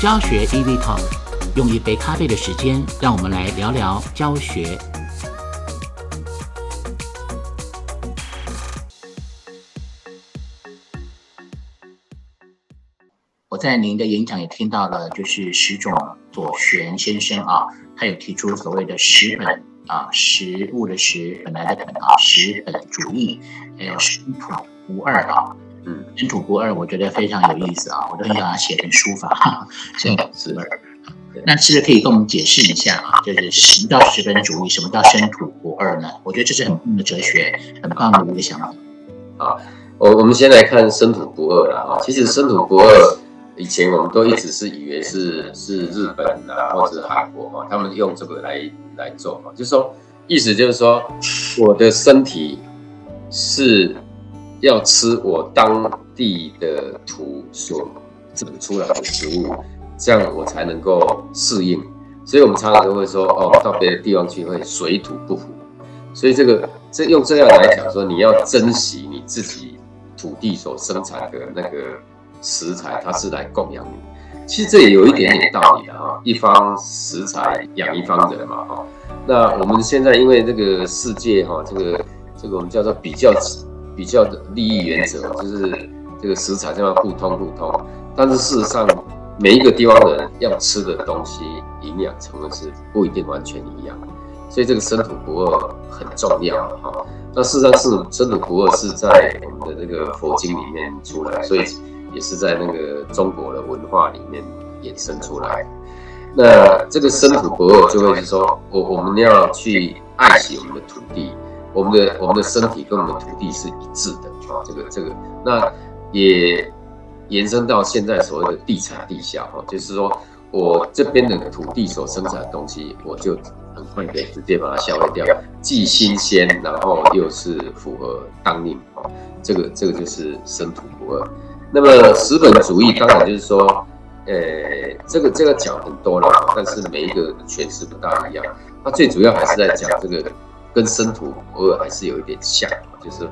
教学 EV Talk，用一杯咖啡的时间，让我们来聊聊教学。我在您的演讲也听到了，就是石种左旋先生啊，他有提出所谓的十本啊，食物的食，本来的本啊，十本主义，还有生土无二啊。嗯，生土不二，我觉得非常有意思啊，我都很想写成书法，生土不二。那是不是可以跟我们解释一下啊？就是什么叫十分主义，什么叫生土不二呢？我觉得这是很棒的哲学，很棒的一个想法。啊，我我们先来看生土不二了啊。其实生土不二，以前我们都一直是以为是是日本啊，或者韩国啊，他们用这个来来做嘛，就是说意思就是说，我的身体是。要吃我当地的土所长出来的食物，这样我才能够适应。所以，我们常常都会说，哦，到别的地方去会水土不服。所以，这个这用这样来讲说，你要珍惜你自己土地所生产的那个食材，它是来供养你。其实这也有一点点道理的哈，一方食材养一方人嘛哈。那我们现在因为这个世界哈，这个这个我们叫做比较。比较的利益原则就是这个食材这样互通互通，但是事实上每一个地方的人要吃的东西营养成分是不一定完全一样，所以这个生土不二很重要哈。那事实上是生土不二是在我们的这个佛经里面出来，所以也是在那个中国的文化里面衍生出来。那这个生土不二就会是说我我们要去爱惜我们的土地。我们的我们的身体跟我们的土地是一致的啊，这个这个，那也延伸到现在所谓的地产地下哈，就是说我这边的土地所生产的东西，我就很快的直接把它消费掉，既新鲜，然后又是符合当令，这个这个就是生土不二。那么十本主义当然就是说，呃，这个这个讲很多了，但是每一个诠释不大一样，它最主要还是在讲这个。跟生土偶尔还是有一点像，就是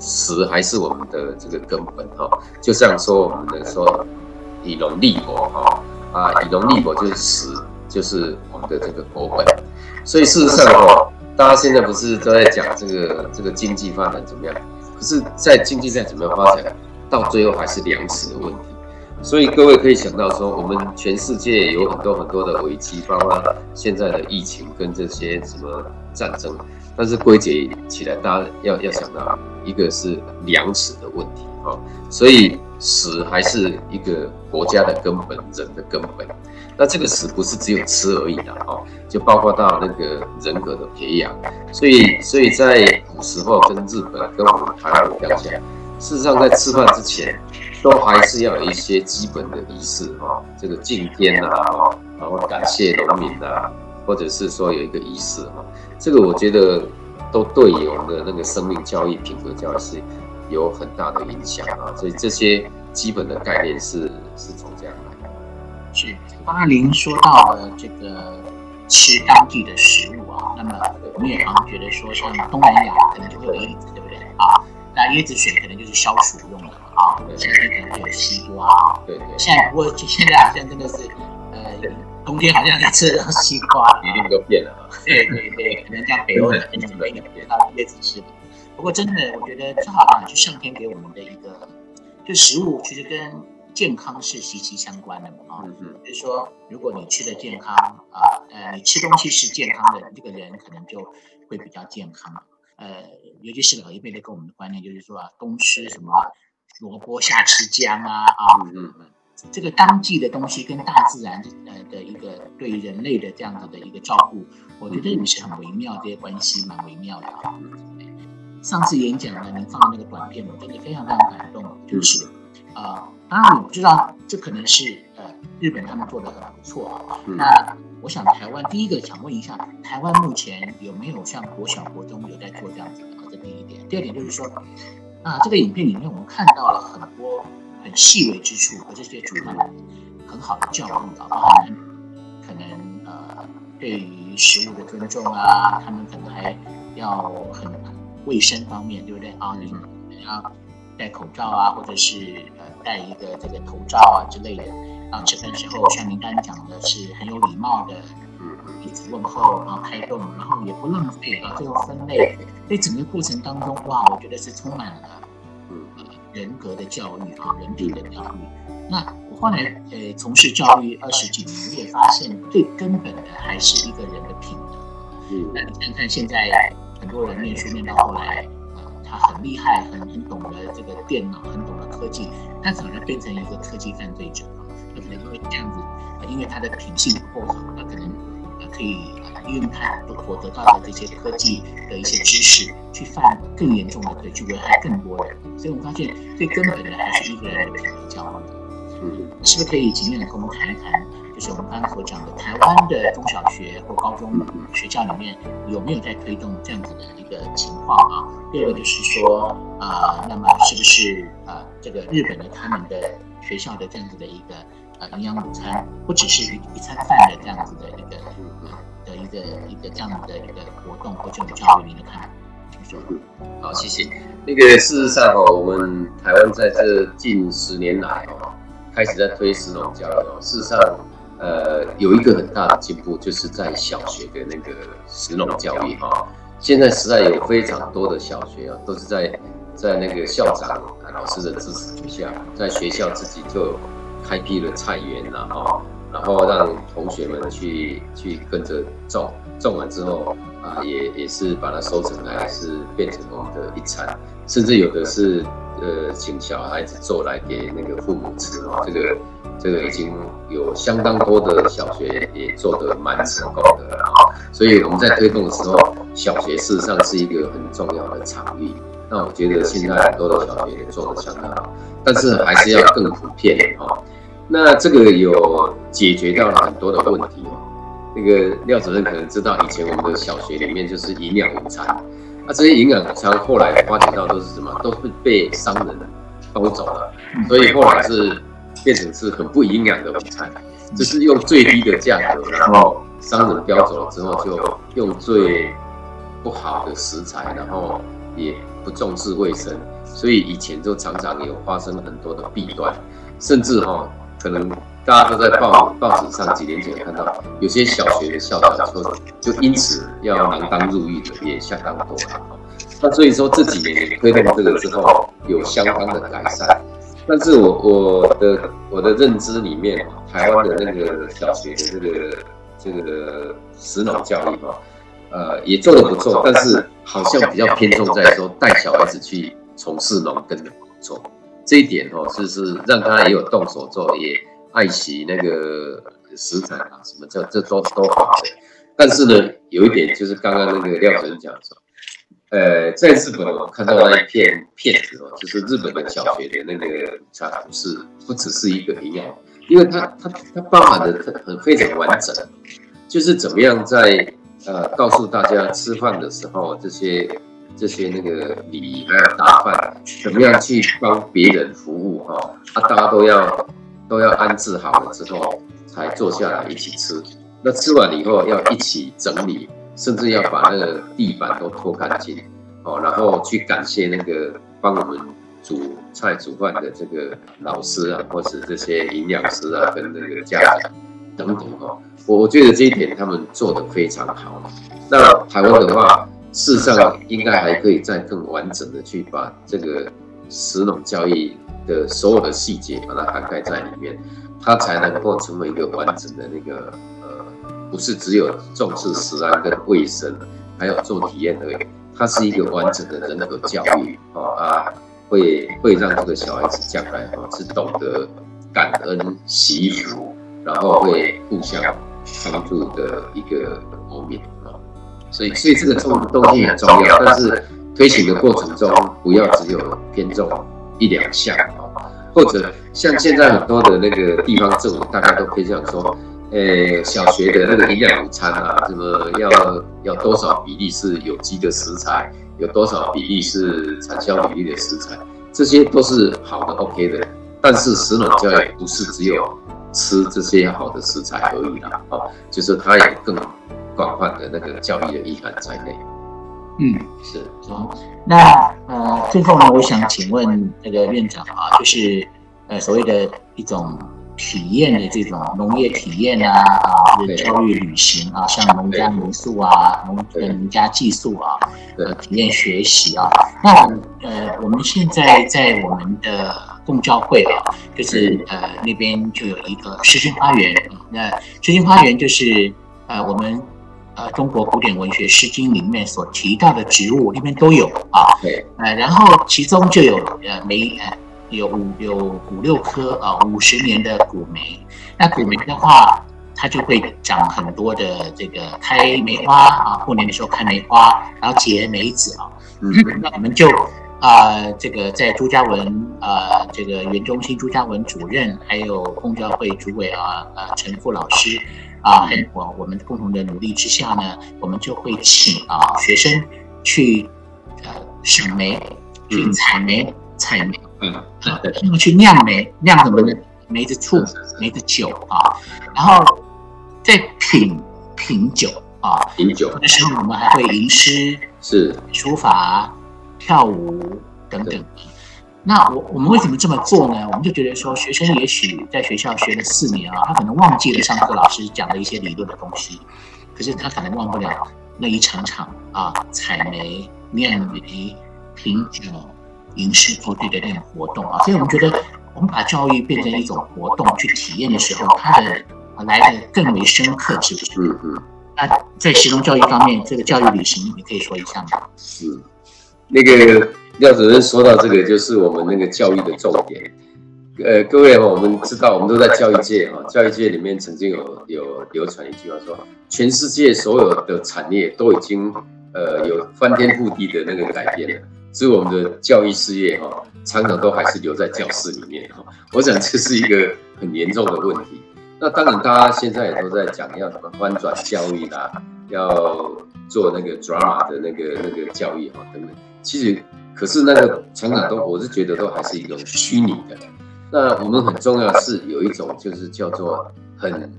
石还是我们的这个根本哈，就像说我们的说以农立国哈啊，以农立国就是石，就是我们的这个国本。所以事实上哦，大家现在不是都在讲这个这个经济发展怎么样？可是，在经济上怎么样发展，到最后还是粮食的问题。所以各位可以想到说，我们全世界有很多很多的危机，包括现在的疫情跟这些什么战争，但是归结起来，大家要要想到一个是粮食的问题啊。所以食还是一个国家的根本，人的根本。那这个食不是只有吃而已的哈，就包括到那个人格的培养。所以，所以在古时候跟日本跟我们台湾比较起来，事实上在吃饭之前。都还是要有一些基本的仪式哈，这个敬天呐，然后感谢农民呐，或者是说有一个仪式哈，这个我觉得都对我们的那个生命教育、品格教育是有很大的影响啊。所以这些基本的概念是是从这样来的。是，刚刚您说到了这个吃当地的食物啊，那么我们也常常觉得说，像东南亚可能就会有椰子，对不对啊？那椰子水可能就是消暑用的。啊，现在可能会有西瓜，对对。现在不过现在好像真的是，呃，冬天好像在吃到西瓜，一定都变了。对对对，可能像北欧的可能没有到椰子吃的。不过真的，我觉得正好啊，就上天给我们的一个，就食物其实跟健康是息息相关的嘛。啊，就是说，如果你吃的健康啊，呃，你吃东西是健康的，这个人可能就会比较健康。呃，尤其是老一辈的跟我们的观念就是说啊，冬吃什么。萝卜下吃姜啊啊，嗯嗯，这个当季的东西跟大自然呃的一个对人类的这样子的一个照顾，我觉得也是很微妙，这些关系蛮微妙的啊。上次演讲呢，您放的那个短片，我真的非常非常感动，就是啊，当然我知道这可能是呃日本他们做的很不错啊。那我想台湾第一个想问一下，台湾目前有没有像国小国中有在做这样子的？这第一点，第二点就是说。那这个影片里面，我们看到了很多很细微之处和这些主人很好的教育啊，包含可能呃对于食物的尊重啊，他们可能还要很卫生方面，对不对啊？你可能要戴口罩啊，或者是呃戴一个这个头罩啊之类的。啊，吃饭时候像您刚刚讲的是很有礼貌的，嗯，彼此问候啊，开动，然后也不浪费啊，最后分类，在整个过程当中，哇，我觉得是充满了，嗯，人格的教育啊，人品的教育。那我后来呃从事教育二十几年，我也发现最根本的还是一个人的品德。嗯，那你看看现在很多人念书念到后来，呃，他很厉害，很很懂得这个电脑，很懂得科技，他反而变成一个科技犯罪者啊。他可能因为这样子，因为他的品性不够好，他可能可以利用他所得到的这些科技的一些知识，去犯更严重的罪，去危害更多人。所以我们发现最根本的还是一个人的品德教育。嗯，是不是可以简面的跟我们谈一谈，就是我们刚刚所讲的台湾的中小学或高中学校里面有没有在推动这样子的一个情况啊？第二个就是说，呃，那么是不是呃这个日本的他们的学校的这样子的一个呃营养午餐，不只是一一餐饭的这样子的一个的一个一个这样的一个活动或这种教育，您的看法？好，谢谢。那个事实上哦，我们台湾在这近十年来哦。开始在推食农教育哦，事实上，呃，有一个很大的进步，就是在小学的那个食农教育哈。现在实在有非常多的小学啊，都是在在那个校长老师的支持之下，在学校自己就开辟了菜园了哈，然后让同学们去去跟着种，种完之后啊，也也是把它收成来，是变成我们的一餐，甚至有的是。呃，请小孩子做来给那个父母吃，这个这个已经有相当多的小学也做得蛮成功的了。所以我们在推动的时候，小学事实上是一个很重要的场域。那我觉得现在很多的小学也做得相当好，但是还是要更普遍哈。那这个有解决掉了很多的问题哦。那个廖主任可能知道，以前我们的小学里面就是营养午餐。那这些营养午餐后来发展到都是什么？都是被商人偷走了，所以后来是变成是很不营养的午餐，就是用最低的价格，然后商人标走了之后，就用最不好的食材，然后也不重视卫生，所以以前就常常有发生很多的弊端，甚至哈可能。大家都在报报纸上几年前看到，有些小学的校长说，就因此要锒铛入狱的也相当多了。那所以说这几年推动这个之后，有相当的改善。但是我我的我的认知里面，台湾的那个小学的这个这个实脑教育哈，呃，也做得不错，但是好像比较偏重在说带小孩子去从事农耕的工作，这一点哦，是是让他也有动手做也。爱惜那个食材啊，什么这这都都好的，但是呢，有一点就是刚刚那个廖主任讲说，呃，在日本我看到那一片片子哦，就是日本的小学的那个餐不是不只是一个营养，因为它它它包含的很非常完整，就是怎么样在呃告诉大家吃饭的时候这些这些那个礼仪还有打饭，怎么样去帮别人服务哈，啊大家都要。都要安置好了之后，才坐下来一起吃。那吃完以后要一起整理，甚至要把那个地板都拖干净，哦，然后去感谢那个帮我们煮菜煮饭的这个老师啊，或是这些营养师啊，跟那个家长等等哈。我我觉得这一点他们做得非常好。那台湾的话，事实上应该还可以再更完整的去把这个食农教育。的所有的细节把它涵盖在里面，它才能够成为一个完整的那个呃，不是只有重视食安跟卫生，还有做体验而已。它是一个完整的人格教育啊，会会让这个小孩子将来啊是懂得感恩、惜福，然后会互相帮助的一个方面。所以，所以这个重东西很重要，但是推行的过程中不要只有偏重。一两项啊，或者像现在很多的那个地方政府，大概都偏向说，呃，小学的那个营养午餐啊，什么要要多少比例是有机的食材，有多少比例是产销比例的食材，这些都是好的 OK 的。但是食农教育不是只有吃这些好的食材而已啦，哦，就是它也更广泛的那个教育的意涵在内。嗯，是好。那呃，最后呢，我想请问那个院长啊，就是呃，所谓的一种体验的这种农业体验啊啊，或者教育旅行啊，像农家民宿啊、农农家寄宿啊，呃，体验学习啊。那呃，我们现在在我们的共教会啊，就是呃那边就有一个诗经花园。那诗经花园就是呃我们呃中国古典文学《诗经》里面所提到的植物里面都有啊。对。呃，然后其中就有呃梅呃。有五有五六棵啊，五十年的古梅。那古梅的话，它就会长很多的这个开梅花啊，过年的时候开梅花，然后结梅子啊。嗯，那我们就啊，这个在朱家文啊，这个原中心朱家文主任，还有公教会主委啊，呃，陈富老师啊，我我们共同的努力之下呢，我们就会请啊学生去呃赏梅，去采梅，采梅。嗯，那么去酿梅，酿什么呢？梅子醋、梅子酒啊，然后再品品酒啊，品酒的时候，我们还会吟诗、是书法、跳舞等等。那我我们为什么这么做呢？我们就觉得说，学生也许在学校学了四年啊，他可能忘记了上课老师讲的一些理论的东西，可是他可能忘不了那一场场啊，采煤、酿梅、品酒。吟诗作对的那种活动啊，所以我们觉得，我们把教育变成一种活动去体验的时候，它的来的更为深刻，是不是？嗯嗯。那在实用教育方面，这个教育旅行，你可以说一下吗？是。那个廖主任说到这个，就是我们那个教育的重点。呃，各位我们知道，我们都在教育界哈，教育界里面曾经有有流传一句话说，全世界所有的产业都已经呃有翻天覆地的那个改变了。所以我们的教育事业哈，常常都还是留在教室里面哈。我想这是一个很严重的问题。那当然，大家现在也都在讲要怎么翻转教育啦，要做那个 drama 的那个那个教育哈等等。其实，可是那个成长都，我是觉得都还是一种虚拟的。那我们很重要是有一种就是叫做很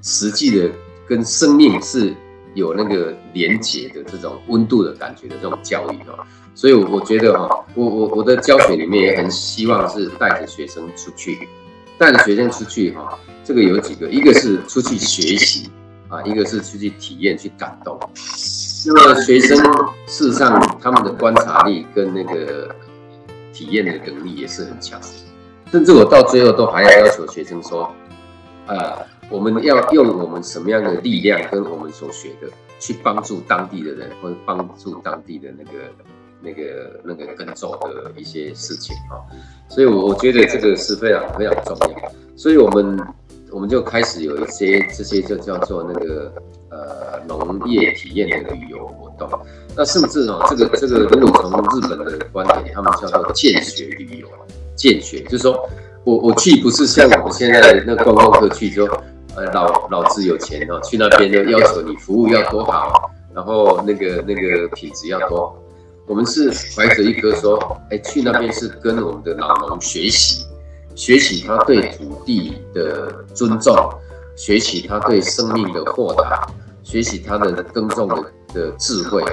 实际的，跟生命是有那个连结的这种温度的感觉的这种教育哦。所以，我觉得哈，我我我的教学里面也很希望是带着学生出去，带着学生出去哈。这个有几个，一个是出去学习啊，一个是出去体验去感动。那么学生事实上他们的观察力跟那个体验的能力也是很强，甚至我到最后都还要要求学生说，呃，我们要用我们什么样的力量跟我们所学的去帮助当地的人，或者帮助当地的那个。那个那个耕种的一些事情啊，所以我我觉得这个是非常非常重要，所以我们我们就开始有一些这些就叫做那个呃农业体验的旅游活动，那甚至哦这个这个如果从日本的观点，他们叫做见学旅游，见学就是说我我去不是像我们现在那观光客去说呃老老子有钱哦，去那边就要求你服务要多好，然后那个那个品质要多。我们是怀着一颗说，哎，去那边是跟我们的老农学习，学习他对土地的尊重，学习他对生命的豁达，学习他的耕种的的智慧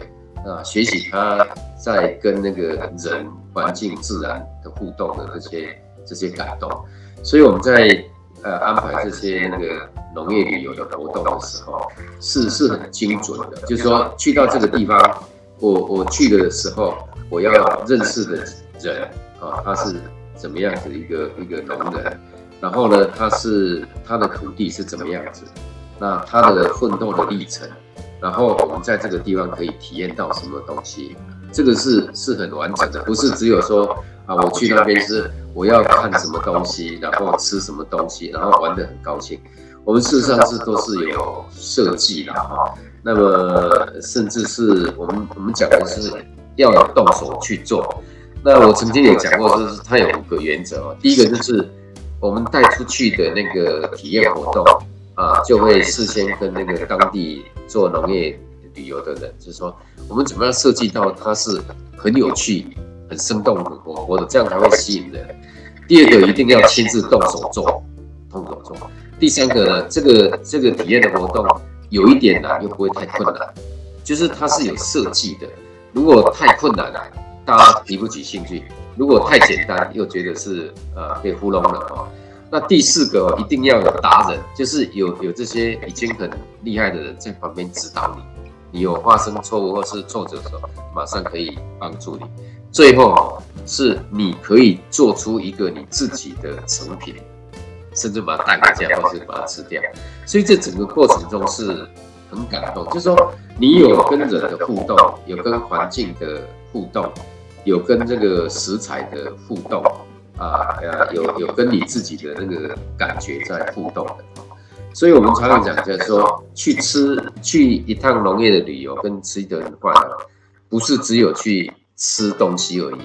啊，学习他在跟那个人、环境、自然的互动的这些这些感动。所以我们在呃安排这些那个农业旅游的活动的时候，是是很精准的，就是说去到这个地方。我我去的时候，我要认识的人啊，他是怎么样子一个一个农人，然后呢，他是他的土地是怎么样子，那他的奋斗的历程，然后我们在这个地方可以体验到什么东西，这个是是很完整的，不是只有说啊，我去那边是我要看什么东西，然后吃什么东西，然后玩得很高兴。我们事实上是都是有设计的哈。那么，甚至是我们我们讲的是要动手去做。那我曾经也讲过，就是它有五个原则哦。第一个就是我们带出去的那个体验活动啊，就会事先跟那个当地做农业旅游的人，就是说我们怎么样设计到它是很有趣、很生动、很活泼的，这样才会吸引人。第二个一定要亲自动手做，动手做。第三个呢，这个这个体验的活动。有一点难，又不会太困难，就是它是有设计的。如果太困难了，大家提不起兴趣；如果太简单，又觉得是呃被糊弄了哦。那第四个一定要有达人，就是有有这些已经很厉害的人在旁边指导你，你有发生错误或是挫折的时候，马上可以帮助你。最后是你可以做出一个你自己的成品，甚至把它带回家或是把它吃掉。所以这整个过程中是很感动，就是说你有跟人的互动，有跟环境的互动，有跟这个食材的互动。啊，呃，有有跟你自己的那个感觉在互动的，所以我们常常讲，就是说去吃去一趟农业的旅游，跟吃一顿饭，不是只有去吃东西而已，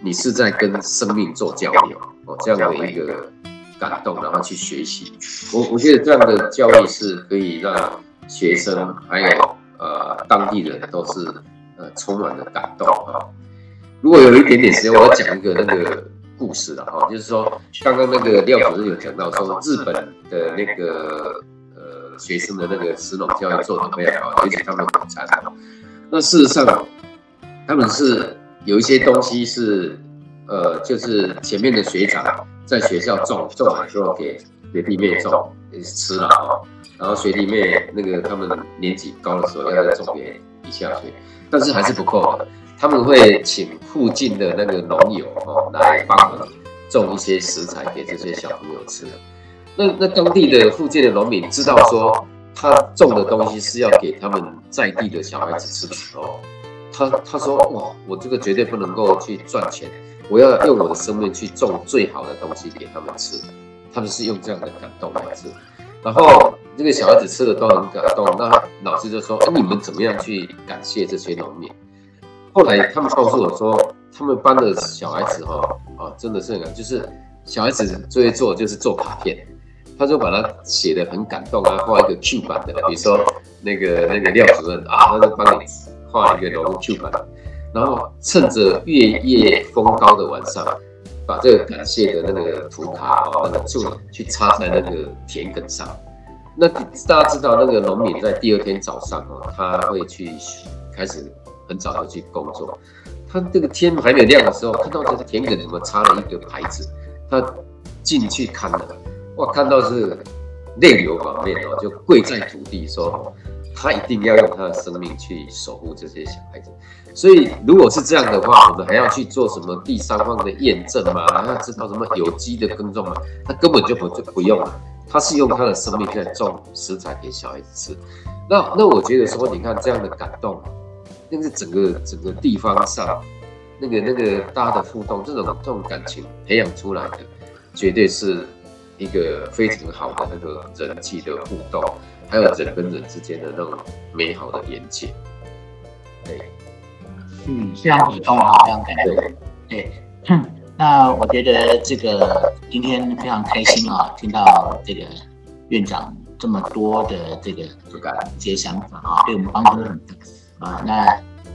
你是在跟生命做交流哦，这样的一个感动，然后去学习。我我觉得这样的教育是可以让学生还有呃当地人都是呃充满了感动啊。如果有一点点时间，我要讲一个那个。故事了哈，就是说，刚刚那个廖主任有讲到说，日本的那个呃学生的那个石农教育做的非常好，而且他们很惨。那事实上，他们是有一些东西是呃，就是前面的学长在学校种种完之后给学弟妹种吃了哈，然后学弟妹那个他们年纪高的时候要再种给一下去，但是还是不够。他们会请附近的那个农友哦来帮忙种一些食材给这些小朋友吃。那那当地的附近的农民知道说，他种的东西是要给他们在地的小孩子吃的时候，他他说哇，我这个绝对不能够去赚钱，我要用我的生命去种最好的东西给他们吃。他们是用这样的感动来吃，然后这个小孩子吃的都很感动。那老师就说，哎，你们怎么样去感谢这些农民？后来他们告诉我说，他们班的小孩子哈啊，真的是很就是小孩子最做就是做卡片，他就把它写的很感动啊，画一个 Q 版的，比如说那个那个廖主任啊，他就帮你画一个龙 Q 版，然后趁着月夜风高的晚上，把这个感谢的那个图卡啊，那个就去插在那个田埂上。那大家知道，那个农民在第二天早上哦，他会去开始。很早就去工作，他这个天还没有亮的时候，看到这个田埂怎么插了一个牌子，他进去看了，哇，看到是泪流满面哦，就跪在土地说，他一定要用他的生命去守护这些小孩子。所以如果是这样的话，我们还要去做什么第三方的验证吗？还要知道什么有机的耕种吗？他根本就不就不用了，他是用他的生命在种食材给小孩子吃。那那我觉得说，你看这样的感动。那是整个整个地方上，那个那个大家的互动，这种这种感情培养出来的，绝对是一个非常好的那个人际的互动，还有人跟人之间的那种美好的连接。对，嗯，非常感动啊，非常感动。对，那我觉得这个今天非常开心啊，听到这个院长这么多的这个一些想法啊，对我们帮助很大。啊，那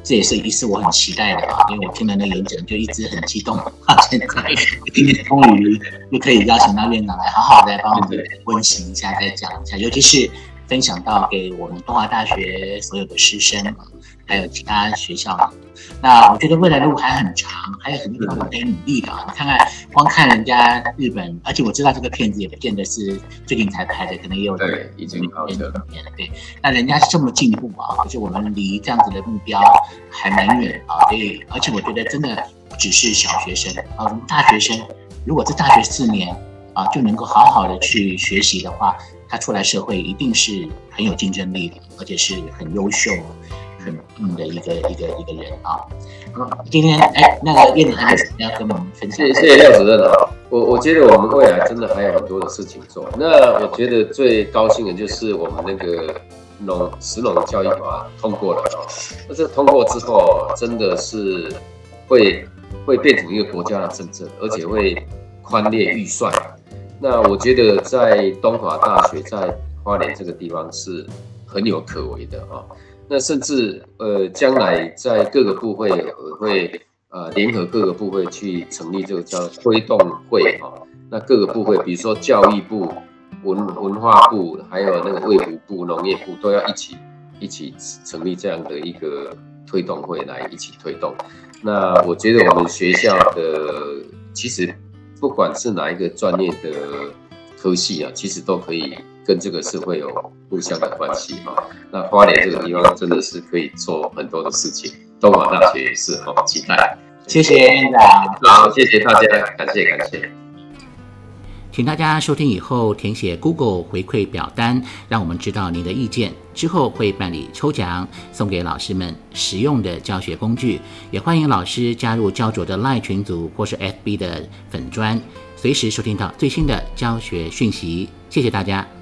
这也是一次我很期待的，因为我听了那演讲就一直很激动，现在今天终于又可以邀请到院长来好好的帮我们温习一下，再讲一下，尤其是分享到给我们东华大学所有的师生，还有其他学校。那我觉得未来的路还很长，还有很多地方可以努力的啊！你看看，光看人家日本，而且我知道这个片子也不见得是最近才拍的，可能也有对已经好几年了。对，那人家是这么进步啊，可是我们离这样子的目标还蛮远啊。所以，而且我觉得真的不只是小学生啊，我们大学生如果在大学四年啊就能够好好的去学习的话，他出来社会一定是很有竞争力的，而且是很优秀。很棒的一个一个一个人啊！今天哎，那个院长还要跟我们分享。谢谢廖主任啊！我我觉得我们未来真的还有很多的事情做。那我觉得最高兴的就是我们那个农石农教育法通过了！那这通过之后，真的是会会变成一个国家的政策，而且会宽列预算。那我觉得在东华大学在花莲这个地方是很有可为的啊！那甚至呃，将来在各个部会会呃联合各个部会去成立这个叫推动会哈。那各个部会，比如说教育部、文文化部，还有那个卫福部、农业部，都要一起一起成立这样的一个推动会来一起推动。那我觉得我们学校的其实不管是哪一个专业的科系啊，其实都可以跟这个社会有互相的关系哈。那花莲这个地方真的是可以做很多的事情，东华大学也是哈，期待。谢谢院长，好，谢谢大家，感谢感谢。请大家收听以后填写 Google 回馈表单，让我们知道您的意见。之后会办理抽奖，送给老师们实用的教学工具。也欢迎老师加入焦灼的赖群组或是 FB 的粉专，随时收听到最新的教学讯息。谢谢大家。